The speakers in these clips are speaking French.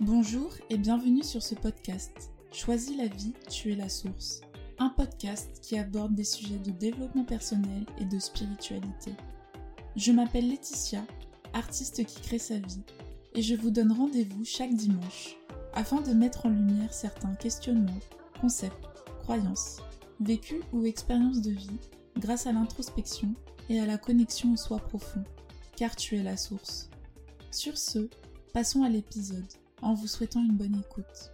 Bonjour et bienvenue sur ce podcast. Choisis la vie, tu es la source. Un podcast qui aborde des sujets de développement personnel et de spiritualité. Je m'appelle Laetitia, artiste qui crée sa vie, et je vous donne rendez-vous chaque dimanche afin de mettre en lumière certains questionnements, concepts, croyances, vécus ou expériences de vie grâce à l'introspection et à la connexion au soi profond, car tu es la source. Sur ce, passons à l'épisode en vous souhaitant une bonne écoute.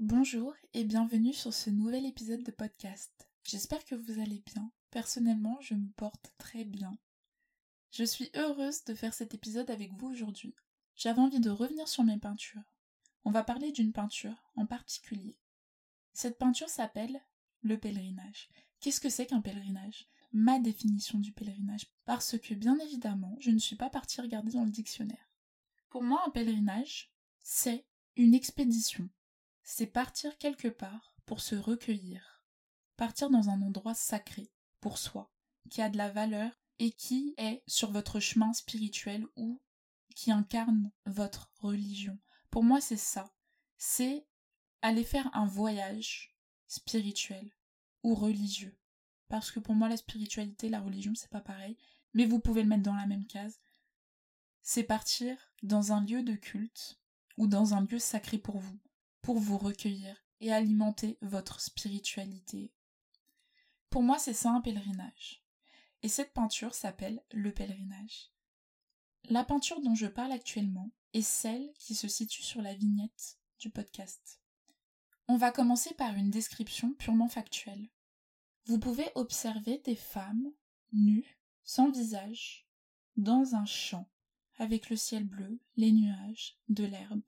Bonjour et bienvenue sur ce nouvel épisode de podcast. J'espère que vous allez bien. Personnellement, je me porte très bien. Je suis heureuse de faire cet épisode avec vous aujourd'hui. J'avais envie de revenir sur mes peintures. On va parler d'une peinture en particulier. Cette peinture s'appelle le pèlerinage. Qu'est-ce que c'est qu'un pèlerinage? Ma définition du pèlerinage. Parce que bien évidemment, je ne suis pas partie regarder dans le dictionnaire. Pour moi, un pèlerinage, c'est une expédition. C'est partir quelque part pour se recueillir. Partir dans un endroit sacré, pour soi, qui a de la valeur et qui est sur votre chemin spirituel ou qui incarne votre religion. Pour moi, c'est ça. C'est aller faire un voyage spirituel ou religieux. Parce que pour moi, la spiritualité, la religion, c'est pas pareil. Mais vous pouvez le mettre dans la même case. C'est partir dans un lieu de culte ou dans un lieu sacré pour vous, pour vous recueillir et alimenter votre spiritualité. Pour moi, c'est ça un pèlerinage. Et cette peinture s'appelle le pèlerinage. La peinture dont je parle actuellement est celle qui se situe sur la vignette du podcast. On va commencer par une description purement factuelle. Vous pouvez observer des femmes nues, sans visage, dans un champ, avec le ciel bleu, les nuages, de l'herbe,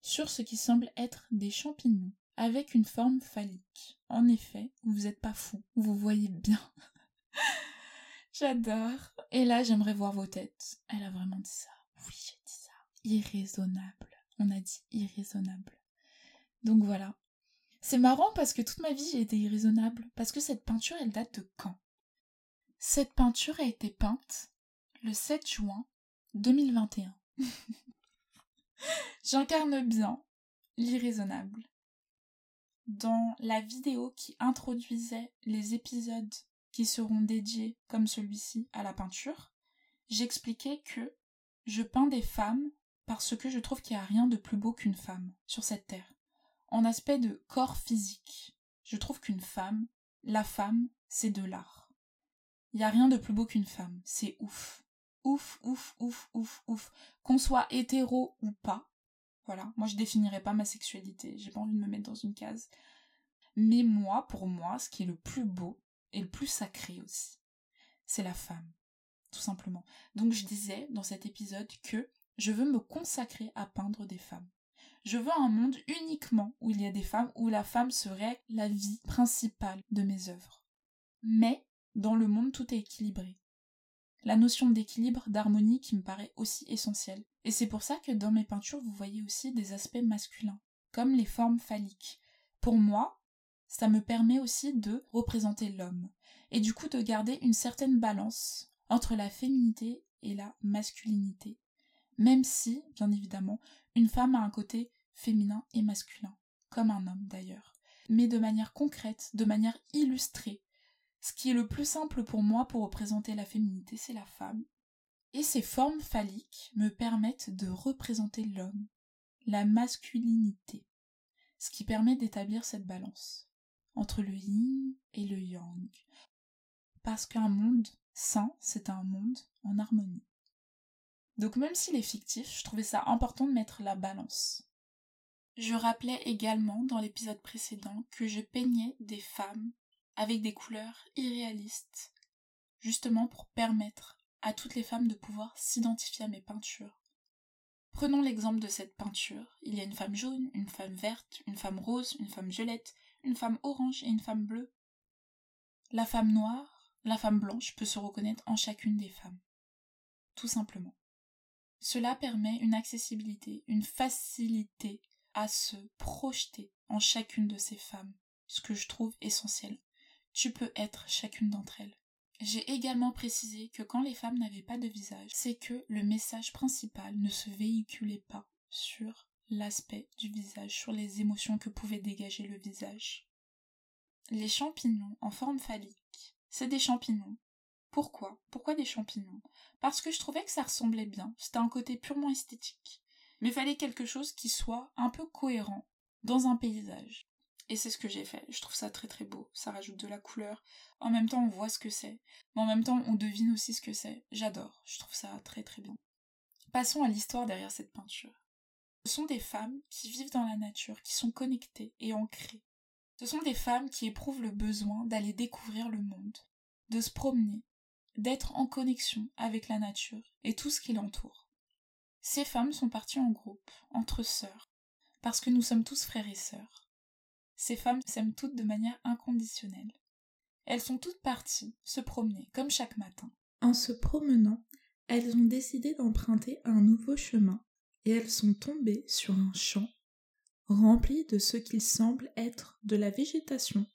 sur ce qui semble être des champignons, avec une forme phallique. En effet, vous n'êtes pas fou, vous voyez bien. J'adore. Et là, j'aimerais voir vos têtes. Elle a vraiment dit ça. Oui, j'ai dit ça. Irraisonnable. On a dit irraisonnable. Donc voilà. C'est marrant parce que toute ma vie j'ai été irraisonnable, parce que cette peinture elle date de quand? Cette peinture a été peinte le 7 juin 2021. J'incarne bien l'irraisonnable. Dans la vidéo qui introduisait les épisodes qui seront dédiés comme celui-ci à la peinture, j'expliquais que je peins des femmes parce que je trouve qu'il n'y a rien de plus beau qu'une femme sur cette terre en aspect de corps physique, je trouve qu'une femme, la femme, c'est de l'art. Il n'y a rien de plus beau qu'une femme, c'est ouf. Ouf, ouf, ouf, ouf, ouf. Qu'on soit hétéro ou pas, voilà, moi je définirais pas ma sexualité, j'ai pas envie de me mettre dans une case. Mais moi, pour moi, ce qui est le plus beau et le plus sacré aussi, c'est la femme, tout simplement. Donc je disais dans cet épisode que je veux me consacrer à peindre des femmes. Je veux un monde uniquement où il y a des femmes, où la femme serait la vie principale de mes œuvres. Mais dans le monde tout est équilibré. La notion d'équilibre, d'harmonie qui me paraît aussi essentielle. Et c'est pour ça que dans mes peintures vous voyez aussi des aspects masculins, comme les formes phalliques. Pour moi, ça me permet aussi de représenter l'homme, et du coup de garder une certaine balance entre la féminité et la masculinité. Même si, bien évidemment, une femme a un côté féminin et masculin, comme un homme d'ailleurs, mais de manière concrète, de manière illustrée. Ce qui est le plus simple pour moi pour représenter la féminité, c'est la femme. Et ces formes phalliques me permettent de représenter l'homme, la masculinité, ce qui permet d'établir cette balance entre le yin et le yang. Parce qu'un monde sain, c'est un monde en harmonie. Donc même s'il est fictif, je trouvais ça important de mettre la balance. Je rappelais également dans l'épisode précédent que je peignais des femmes avec des couleurs irréalistes, justement pour permettre à toutes les femmes de pouvoir s'identifier à mes peintures. Prenons l'exemple de cette peinture. Il y a une femme jaune, une femme verte, une femme rose, une femme violette, une femme orange et une femme bleue. La femme noire, la femme blanche peut se reconnaître en chacune des femmes. Tout simplement. Cela permet une accessibilité, une facilité à se projeter en chacune de ces femmes, ce que je trouve essentiel. Tu peux être chacune d'entre elles. J'ai également précisé que quand les femmes n'avaient pas de visage, c'est que le message principal ne se véhiculait pas sur l'aspect du visage, sur les émotions que pouvait dégager le visage. Les champignons en forme phallique, c'est des champignons. Pourquoi? Pourquoi des champignons? Parce que je trouvais que ça ressemblait bien, c'était un côté purement esthétique. Mais il fallait quelque chose qui soit un peu cohérent dans un paysage. Et c'est ce que j'ai fait. Je trouve ça très très beau. Ça rajoute de la couleur. En même temps, on voit ce que c'est. Mais en même temps, on devine aussi ce que c'est. J'adore. Je trouve ça très très bien. Passons à l'histoire derrière cette peinture. Ce sont des femmes qui vivent dans la nature, qui sont connectées et ancrées. Ce sont des femmes qui éprouvent le besoin d'aller découvrir le monde, de se promener, d'être en connexion avec la nature et tout ce qui l'entoure. Ces femmes sont parties en groupe, entre sœurs, parce que nous sommes tous frères et sœurs. Ces femmes s'aiment toutes de manière inconditionnelle. Elles sont toutes parties se promener, comme chaque matin. En se promenant, elles ont décidé d'emprunter un nouveau chemin, et elles sont tombées sur un champ rempli de ce qu'il semble être de la végétation,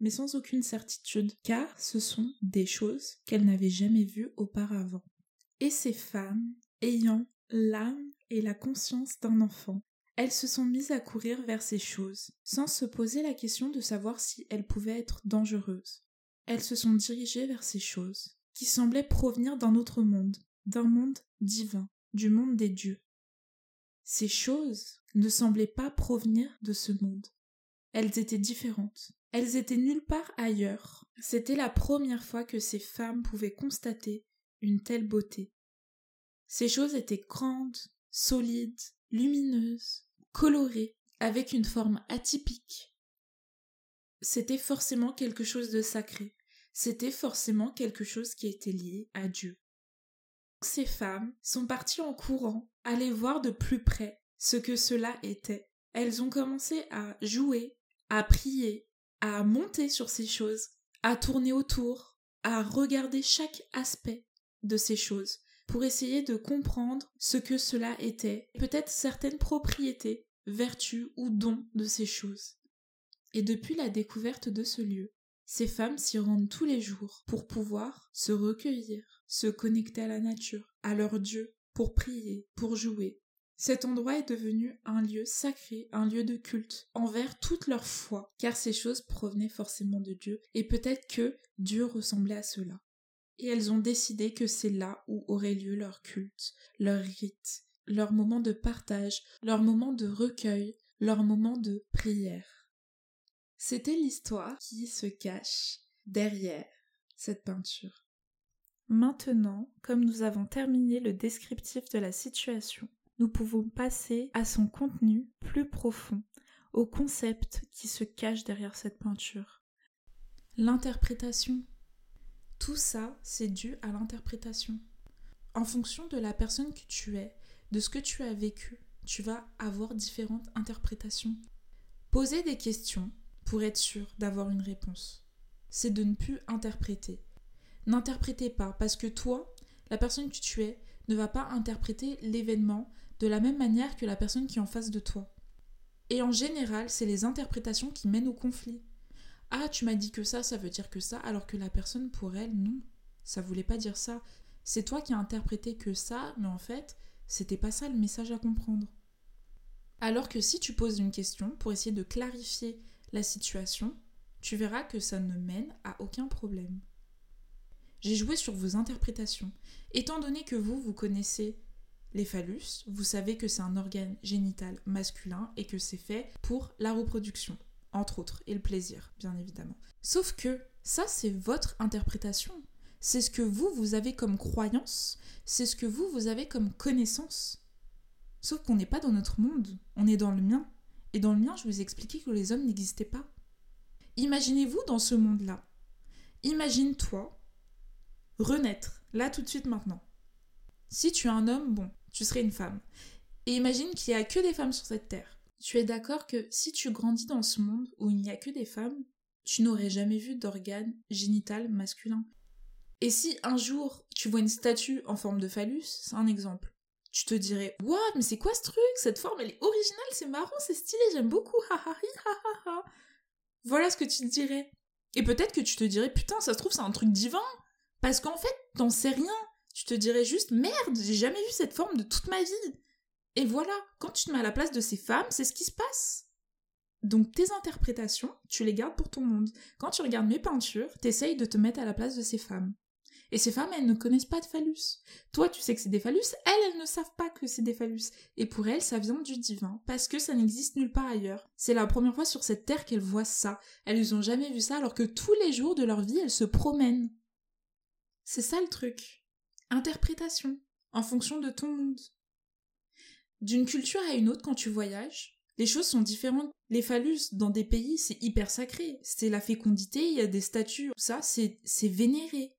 mais sans aucune certitude, car ce sont des choses qu'elles n'avaient jamais vues auparavant. Et ces femmes, ayant l'âme et la conscience d'un enfant, elles se sont mises à courir vers ces choses, sans se poser la question de savoir si elles pouvaient être dangereuses. Elles se sont dirigées vers ces choses, qui semblaient provenir d'un autre monde, d'un monde divin, du monde des dieux. Ces choses ne semblaient pas provenir de ce monde. Elles étaient différentes. Elles étaient nulle part ailleurs. C'était la première fois que ces femmes pouvaient constater une telle beauté. Ces choses étaient grandes, solides, lumineuses, coloré, avec une forme atypique. C'était forcément quelque chose de sacré, c'était forcément quelque chose qui était lié à Dieu. Ces femmes sont parties en courant, aller voir de plus près ce que cela était. Elles ont commencé à jouer, à prier, à monter sur ces choses, à tourner autour, à regarder chaque aspect de ces choses pour essayer de comprendre ce que cela était, peut-être certaines propriétés vertu ou don de ces choses. Et depuis la découverte de ce lieu, ces femmes s'y rendent tous les jours pour pouvoir se recueillir, se connecter à la nature, à leur Dieu, pour prier, pour jouer. Cet endroit est devenu un lieu sacré, un lieu de culte, envers toute leur foi, car ces choses provenaient forcément de Dieu, et peut-être que Dieu ressemblait à cela. Et elles ont décidé que c'est là où aurait lieu leur culte, leur rite, leur moment de partage, leur moment de recueil, leur moment de prière. C'était l'histoire qui se cache derrière cette peinture. Maintenant, comme nous avons terminé le descriptif de la situation, nous pouvons passer à son contenu plus profond, au concept qui se cache derrière cette peinture. L'interprétation. Tout ça, c'est dû à l'interprétation. En fonction de la personne que tu es, de ce que tu as vécu, tu vas avoir différentes interprétations. Poser des questions pour être sûr d'avoir une réponse. C'est de ne plus interpréter. N'interprétez pas parce que toi, la personne que tu es, ne va pas interpréter l'événement de la même manière que la personne qui est en face de toi. Et en général, c'est les interprétations qui mènent au conflit. Ah, tu m'as dit que ça, ça veut dire que ça, alors que la personne, pour elle, non, ça voulait pas dire ça. C'est toi qui as interprété que ça, mais en fait, c'était pas ça le message à comprendre. Alors que si tu poses une question pour essayer de clarifier la situation, tu verras que ça ne mène à aucun problème. J'ai joué sur vos interprétations. Étant donné que vous, vous connaissez les phallus, vous savez que c'est un organe génital masculin et que c'est fait pour la reproduction, entre autres, et le plaisir, bien évidemment. Sauf que ça, c'est votre interprétation. C'est ce que vous, vous avez comme croyance, c'est ce que vous, vous avez comme connaissance. Sauf qu'on n'est pas dans notre monde, on est dans le mien. Et dans le mien, je vous ai expliqué que les hommes n'existaient pas. Imaginez-vous dans ce monde-là. Imagine-toi renaître, là tout de suite maintenant. Si tu es un homme, bon, tu serais une femme. Et imagine qu'il n'y a que des femmes sur cette terre. Tu es d'accord que si tu grandis dans ce monde où il n'y a que des femmes, tu n'aurais jamais vu d'organe génital masculin. Et si un jour tu vois une statue en forme de phallus, c'est un exemple. Tu te dirais, waouh, mais c'est quoi ce truc? Cette forme, elle est originale, c'est marrant, c'est stylé, j'aime beaucoup, Voilà ce que tu te dirais. Et peut-être que tu te dirais, putain, ça se trouve, c'est un truc divin. Parce qu'en fait, t'en sais rien. Tu te dirais juste merde, j'ai jamais vu cette forme de toute ma vie. Et voilà, quand tu te mets à la place de ces femmes, c'est ce qui se passe. Donc tes interprétations, tu les gardes pour ton monde. Quand tu regardes mes peintures, t'essayes de te mettre à la place de ces femmes. Et ces femmes, elles ne connaissent pas de phallus. Toi, tu sais que c'est des phallus, elles, elles ne savent pas que c'est des phallus. Et pour elles, ça vient du divin, parce que ça n'existe nulle part ailleurs. C'est la première fois sur cette terre qu'elles voient ça. Elles n'ont jamais vu ça, alors que tous les jours de leur vie, elles se promènent. C'est ça le truc. Interprétation, en fonction de ton monde. D'une culture à une autre, quand tu voyages, les choses sont différentes. Les phallus, dans des pays, c'est hyper sacré. C'est la fécondité, il y a des statues, ça, c'est vénéré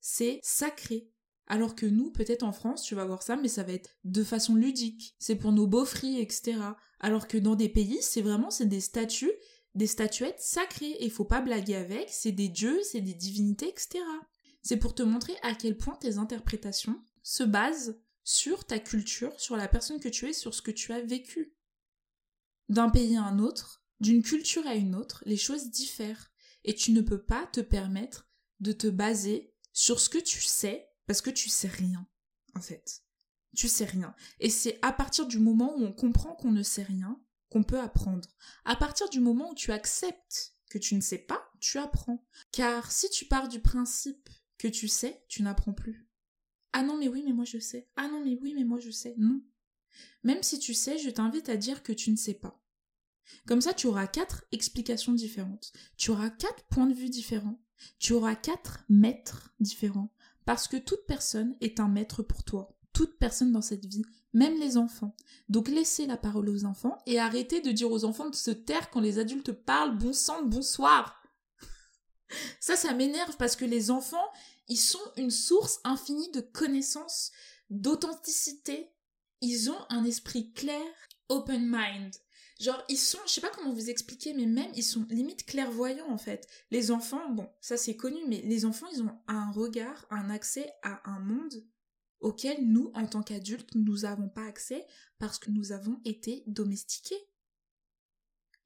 c'est sacré. Alors que nous, peut-être en France, tu vas voir ça, mais ça va être de façon ludique. C'est pour nos beaux etc. Alors que dans des pays, c'est vraiment, c'est des statues, des statuettes sacrées. Et faut pas blaguer avec, c'est des dieux, c'est des divinités, etc. C'est pour te montrer à quel point tes interprétations se basent sur ta culture, sur la personne que tu es, sur ce que tu as vécu. D'un pays à un autre, d'une culture à une autre, les choses diffèrent. Et tu ne peux pas te permettre de te baser sur ce que tu sais, parce que tu sais rien, en fait. Tu sais rien. Et c'est à partir du moment où on comprend qu'on ne sait rien qu'on peut apprendre. À partir du moment où tu acceptes que tu ne sais pas, tu apprends. Car si tu pars du principe que tu sais, tu n'apprends plus. Ah non, mais oui, mais moi je sais. Ah non, mais oui, mais moi je sais. Non. Même si tu sais, je t'invite à dire que tu ne sais pas. Comme ça, tu auras quatre explications différentes. Tu auras quatre points de vue différents. Tu auras quatre maîtres différents, parce que toute personne est un maître pour toi, toute personne dans cette vie, même les enfants. Donc laissez la parole aux enfants et arrêtez de dire aux enfants de se taire quand les adultes parlent bon sang, bonsoir. Ça, ça m'énerve parce que les enfants, ils sont une source infinie de connaissances, d'authenticité. Ils ont un esprit clair, open mind. Genre, ils sont, je sais pas comment vous expliquer, mais même, ils sont limite clairvoyants, en fait. Les enfants, bon, ça c'est connu, mais les enfants, ils ont un regard, un accès à un monde auquel nous, en tant qu'adultes, nous n'avons pas accès parce que nous avons été domestiqués.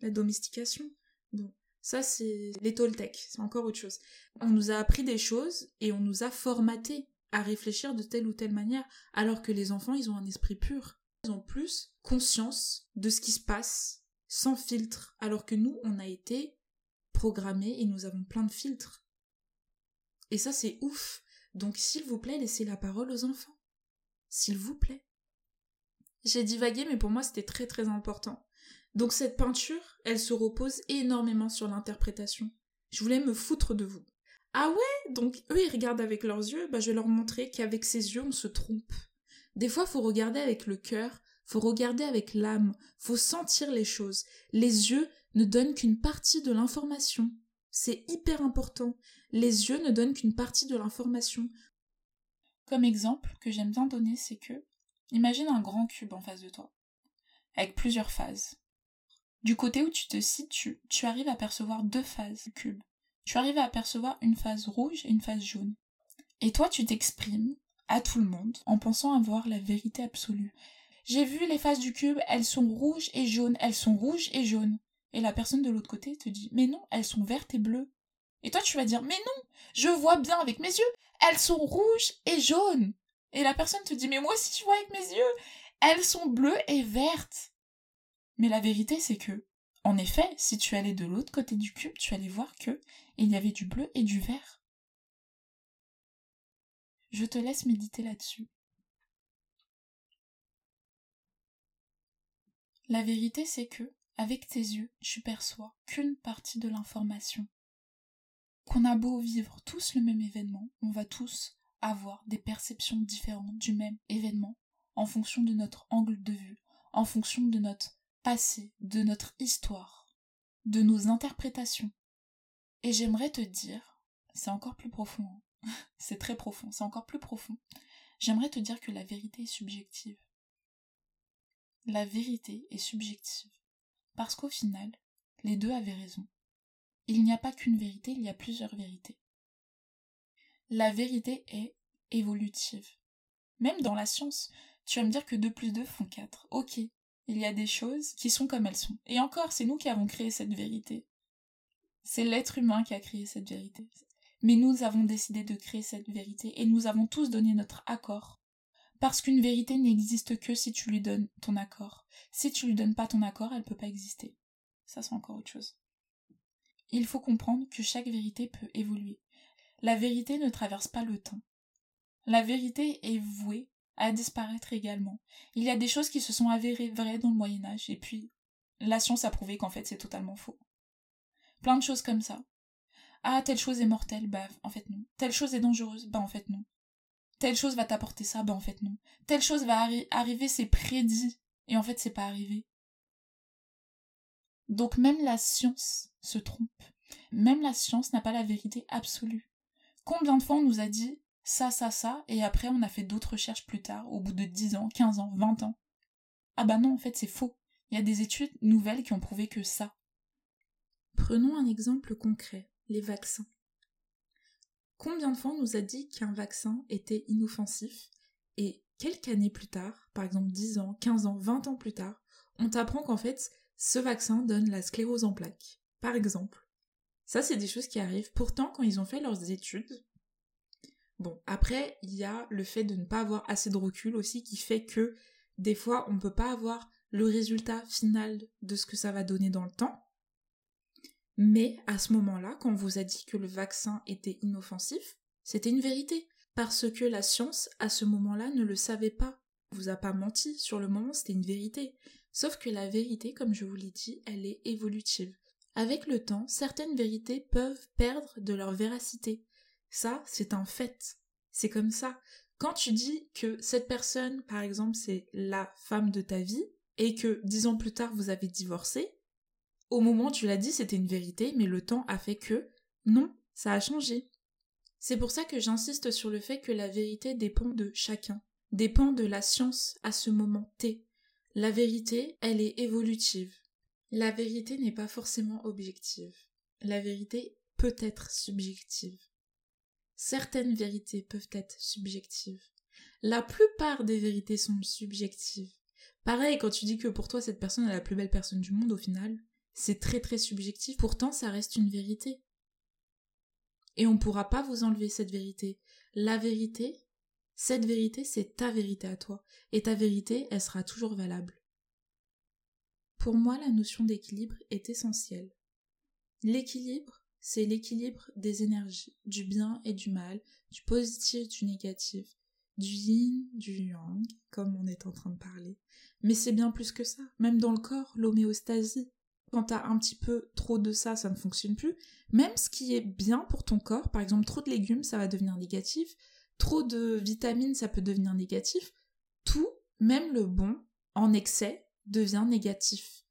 La domestication. Bon, ça c'est les Toltecs, c'est encore autre chose. On nous a appris des choses et on nous a formatés à réfléchir de telle ou telle manière, alors que les enfants, ils ont un esprit pur ont plus conscience de ce qui se passe sans filtre, alors que nous, on a été programmés et nous avons plein de filtres. Et ça, c'est ouf. Donc, s'il vous plaît, laissez la parole aux enfants. S'il vous plaît. J'ai divagué, mais pour moi, c'était très très important. Donc, cette peinture, elle se repose énormément sur l'interprétation. Je voulais me foutre de vous. Ah ouais Donc, eux, ils regardent avec leurs yeux, bah, je vais leur montrer qu'avec ces yeux, on se trompe. Des fois, faut regarder avec le cœur, faut regarder avec l'âme, faut sentir les choses. Les yeux ne donnent qu'une partie de l'information. C'est hyper important. Les yeux ne donnent qu'une partie de l'information. Comme exemple que j'aime bien donner, c'est que, imagine un grand cube en face de toi, avec plusieurs phases. Du côté où tu te situes, tu arrives à percevoir deux phases du cube. Tu arrives à apercevoir une phase rouge et une phase jaune. Et toi, tu t'exprimes à tout le monde en pensant avoir la vérité absolue. J'ai vu les faces du cube, elles sont rouges et jaunes, elles sont rouges et jaunes. Et la personne de l'autre côté te dit, mais non, elles sont vertes et bleues. Et toi, tu vas dire, mais non, je vois bien avec mes yeux, elles sont rouges et jaunes. Et la personne te dit, mais moi aussi je vois avec mes yeux, elles sont bleues et vertes. Mais la vérité, c'est que, en effet, si tu allais de l'autre côté du cube, tu allais voir que il y avait du bleu et du vert. Je te laisse méditer là-dessus. La vérité, c'est que, avec tes yeux, tu perçois qu'une partie de l'information. Qu'on a beau vivre tous le même événement, on va tous avoir des perceptions différentes du même événement, en fonction de notre angle de vue, en fonction de notre passé, de notre histoire, de nos interprétations. Et j'aimerais te dire, c'est encore plus profond, hein, c'est très profond, c'est encore plus profond. J'aimerais te dire que la vérité est subjective. La vérité est subjective. Parce qu'au final, les deux avaient raison. Il n'y a pas qu'une vérité, il y a plusieurs vérités. La vérité est évolutive. Même dans la science, tu vas me dire que 2 plus 2 font 4. Ok, il y a des choses qui sont comme elles sont. Et encore, c'est nous qui avons créé cette vérité. C'est l'être humain qui a créé cette vérité. Mais nous avons décidé de créer cette vérité et nous avons tous donné notre accord. Parce qu'une vérité n'existe que si tu lui donnes ton accord. Si tu lui donnes pas ton accord, elle peut pas exister. Ça, c'est encore autre chose. Il faut comprendre que chaque vérité peut évoluer. La vérité ne traverse pas le temps. La vérité est vouée à disparaître également. Il y a des choses qui se sont avérées vraies dans le Moyen Âge, et puis la science a prouvé qu'en fait c'est totalement faux. Plein de choses comme ça. Ah, telle chose est mortelle, bah en fait non. Telle chose est dangereuse, bah en fait non. Telle chose va t'apporter ça, bah en fait non. Telle chose va arriver, c'est prédit, et en fait c'est pas arrivé. Donc même la science se trompe. Même la science n'a pas la vérité absolue. Combien de fois on nous a dit ça, ça, ça, et après on a fait d'autres recherches plus tard, au bout de 10 ans, 15 ans, 20 ans. Ah bah non, en fait c'est faux. Il y a des études nouvelles qui ont prouvé que ça. Prenons un exemple concret, les vaccins. Combien de fois on nous a dit qu'un vaccin était inoffensif, et quelques années plus tard, par exemple 10 ans, 15 ans, 20 ans plus tard, on t'apprend qu'en fait, ce vaccin donne la sclérose en plaques, par exemple. Ça, c'est des choses qui arrivent. Pourtant, quand ils ont fait leurs études, Bon, après, il y a le fait de ne pas avoir assez de recul aussi qui fait que des fois, on ne peut pas avoir le résultat final de ce que ça va donner dans le temps. Mais à ce moment-là, quand on vous a dit que le vaccin était inoffensif, c'était une vérité. Parce que la science, à ce moment-là, ne le savait pas. Vous a pas menti. Sur le moment, c'était une vérité. Sauf que la vérité, comme je vous l'ai dit, elle est évolutive. Avec le temps, certaines vérités peuvent perdre de leur véracité. Ça, c'est un fait. C'est comme ça. Quand tu dis que cette personne, par exemple, c'est la femme de ta vie, et que dix ans plus tard vous avez divorcé, au moment où tu l'as dit, c'était une vérité, mais le temps a fait que non, ça a changé. C'est pour ça que j'insiste sur le fait que la vérité dépend de chacun, dépend de la science à ce moment T. La vérité, elle est évolutive. La vérité n'est pas forcément objective. La vérité peut être subjective. Certaines vérités peuvent être subjectives. La plupart des vérités sont subjectives. Pareil, quand tu dis que pour toi cette personne est la plus belle personne du monde, au final, c'est très très subjectif. Pourtant, ça reste une vérité. Et on ne pourra pas vous enlever cette vérité. La vérité, cette vérité, c'est ta vérité à toi. Et ta vérité, elle sera toujours valable. Pour moi, la notion d'équilibre est essentielle. L'équilibre, c'est l'équilibre des énergies, du bien et du mal, du positif, du négatif, du yin, du yang, comme on est en train de parler. Mais c'est bien plus que ça. Même dans le corps, l'homéostasie. Quand t'as un petit peu trop de ça, ça ne fonctionne plus. Même ce qui est bien pour ton corps, par exemple trop de légumes, ça va devenir négatif. Trop de vitamines, ça peut devenir négatif. Tout, même le bon, en excès, devient négatif.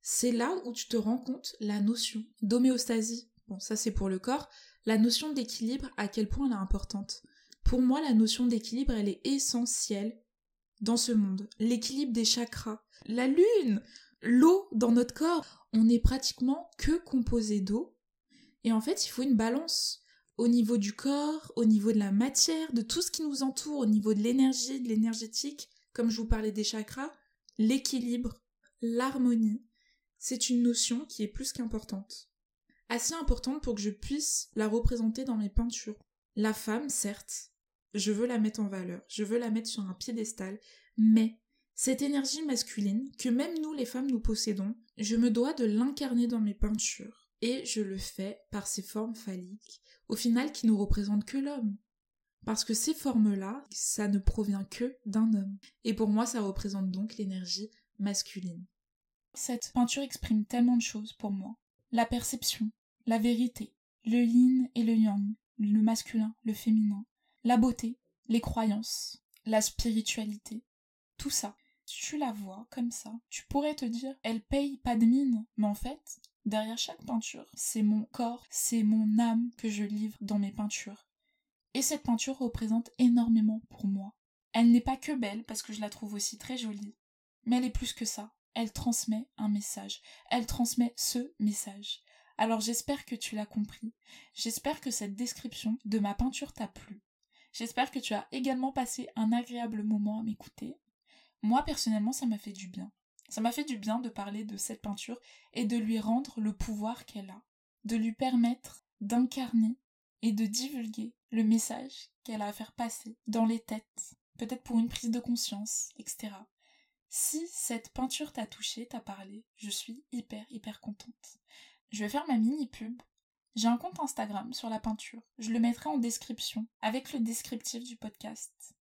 C'est là où tu te rends compte la notion d'homéostasie ça c'est pour le corps, la notion d'équilibre, à quel point elle est importante. Pour moi, la notion d'équilibre, elle est essentielle dans ce monde. L'équilibre des chakras, la lune, l'eau dans notre corps, on n'est pratiquement que composé d'eau. Et en fait, il faut une balance au niveau du corps, au niveau de la matière, de tout ce qui nous entoure, au niveau de l'énergie, de l'énergétique, comme je vous parlais des chakras, l'équilibre, l'harmonie, c'est une notion qui est plus qu'importante assez importante pour que je puisse la représenter dans mes peintures. La femme, certes, je veux la mettre en valeur, je veux la mettre sur un piédestal, mais cette énergie masculine que même nous les femmes nous possédons, je me dois de l'incarner dans mes peintures. Et je le fais par ces formes phalliques, au final qui ne représentent que l'homme. Parce que ces formes-là, ça ne provient que d'un homme. Et pour moi, ça représente donc l'énergie masculine. Cette peinture exprime tellement de choses pour moi. La perception, la vérité, le yin et le yang, le masculin, le féminin, la beauté, les croyances, la spiritualité, tout ça. Tu la vois comme ça, tu pourrais te dire, elle paye pas de mine, mais en fait, derrière chaque peinture, c'est mon corps, c'est mon âme que je livre dans mes peintures. Et cette peinture représente énormément pour moi. Elle n'est pas que belle, parce que je la trouve aussi très jolie, mais elle est plus que ça. Elle transmet un message. Elle transmet ce message. Alors j'espère que tu l'as compris. J'espère que cette description de ma peinture t'a plu. J'espère que tu as également passé un agréable moment à m'écouter. Moi personnellement ça m'a fait du bien. Ça m'a fait du bien de parler de cette peinture et de lui rendre le pouvoir qu'elle a. De lui permettre d'incarner et de divulguer le message qu'elle a à faire passer dans les têtes, peut-être pour une prise de conscience, etc. Si cette peinture t'a touché, t'a parlé, je suis hyper hyper contente. Je vais faire ma mini pub. J'ai un compte Instagram sur la peinture. Je le mettrai en description avec le descriptif du podcast.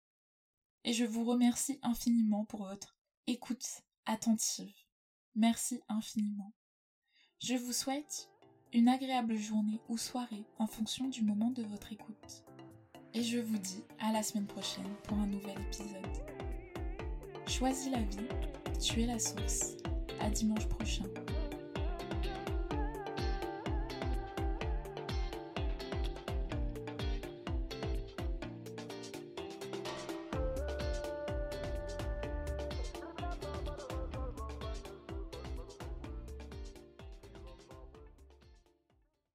Et je vous remercie infiniment pour votre écoute attentive. Merci infiniment. Je vous souhaite une agréable journée ou soirée en fonction du moment de votre écoute. Et je vous dis à la semaine prochaine pour un nouvel épisode. Choisis la vie, tu es la source. À dimanche prochain.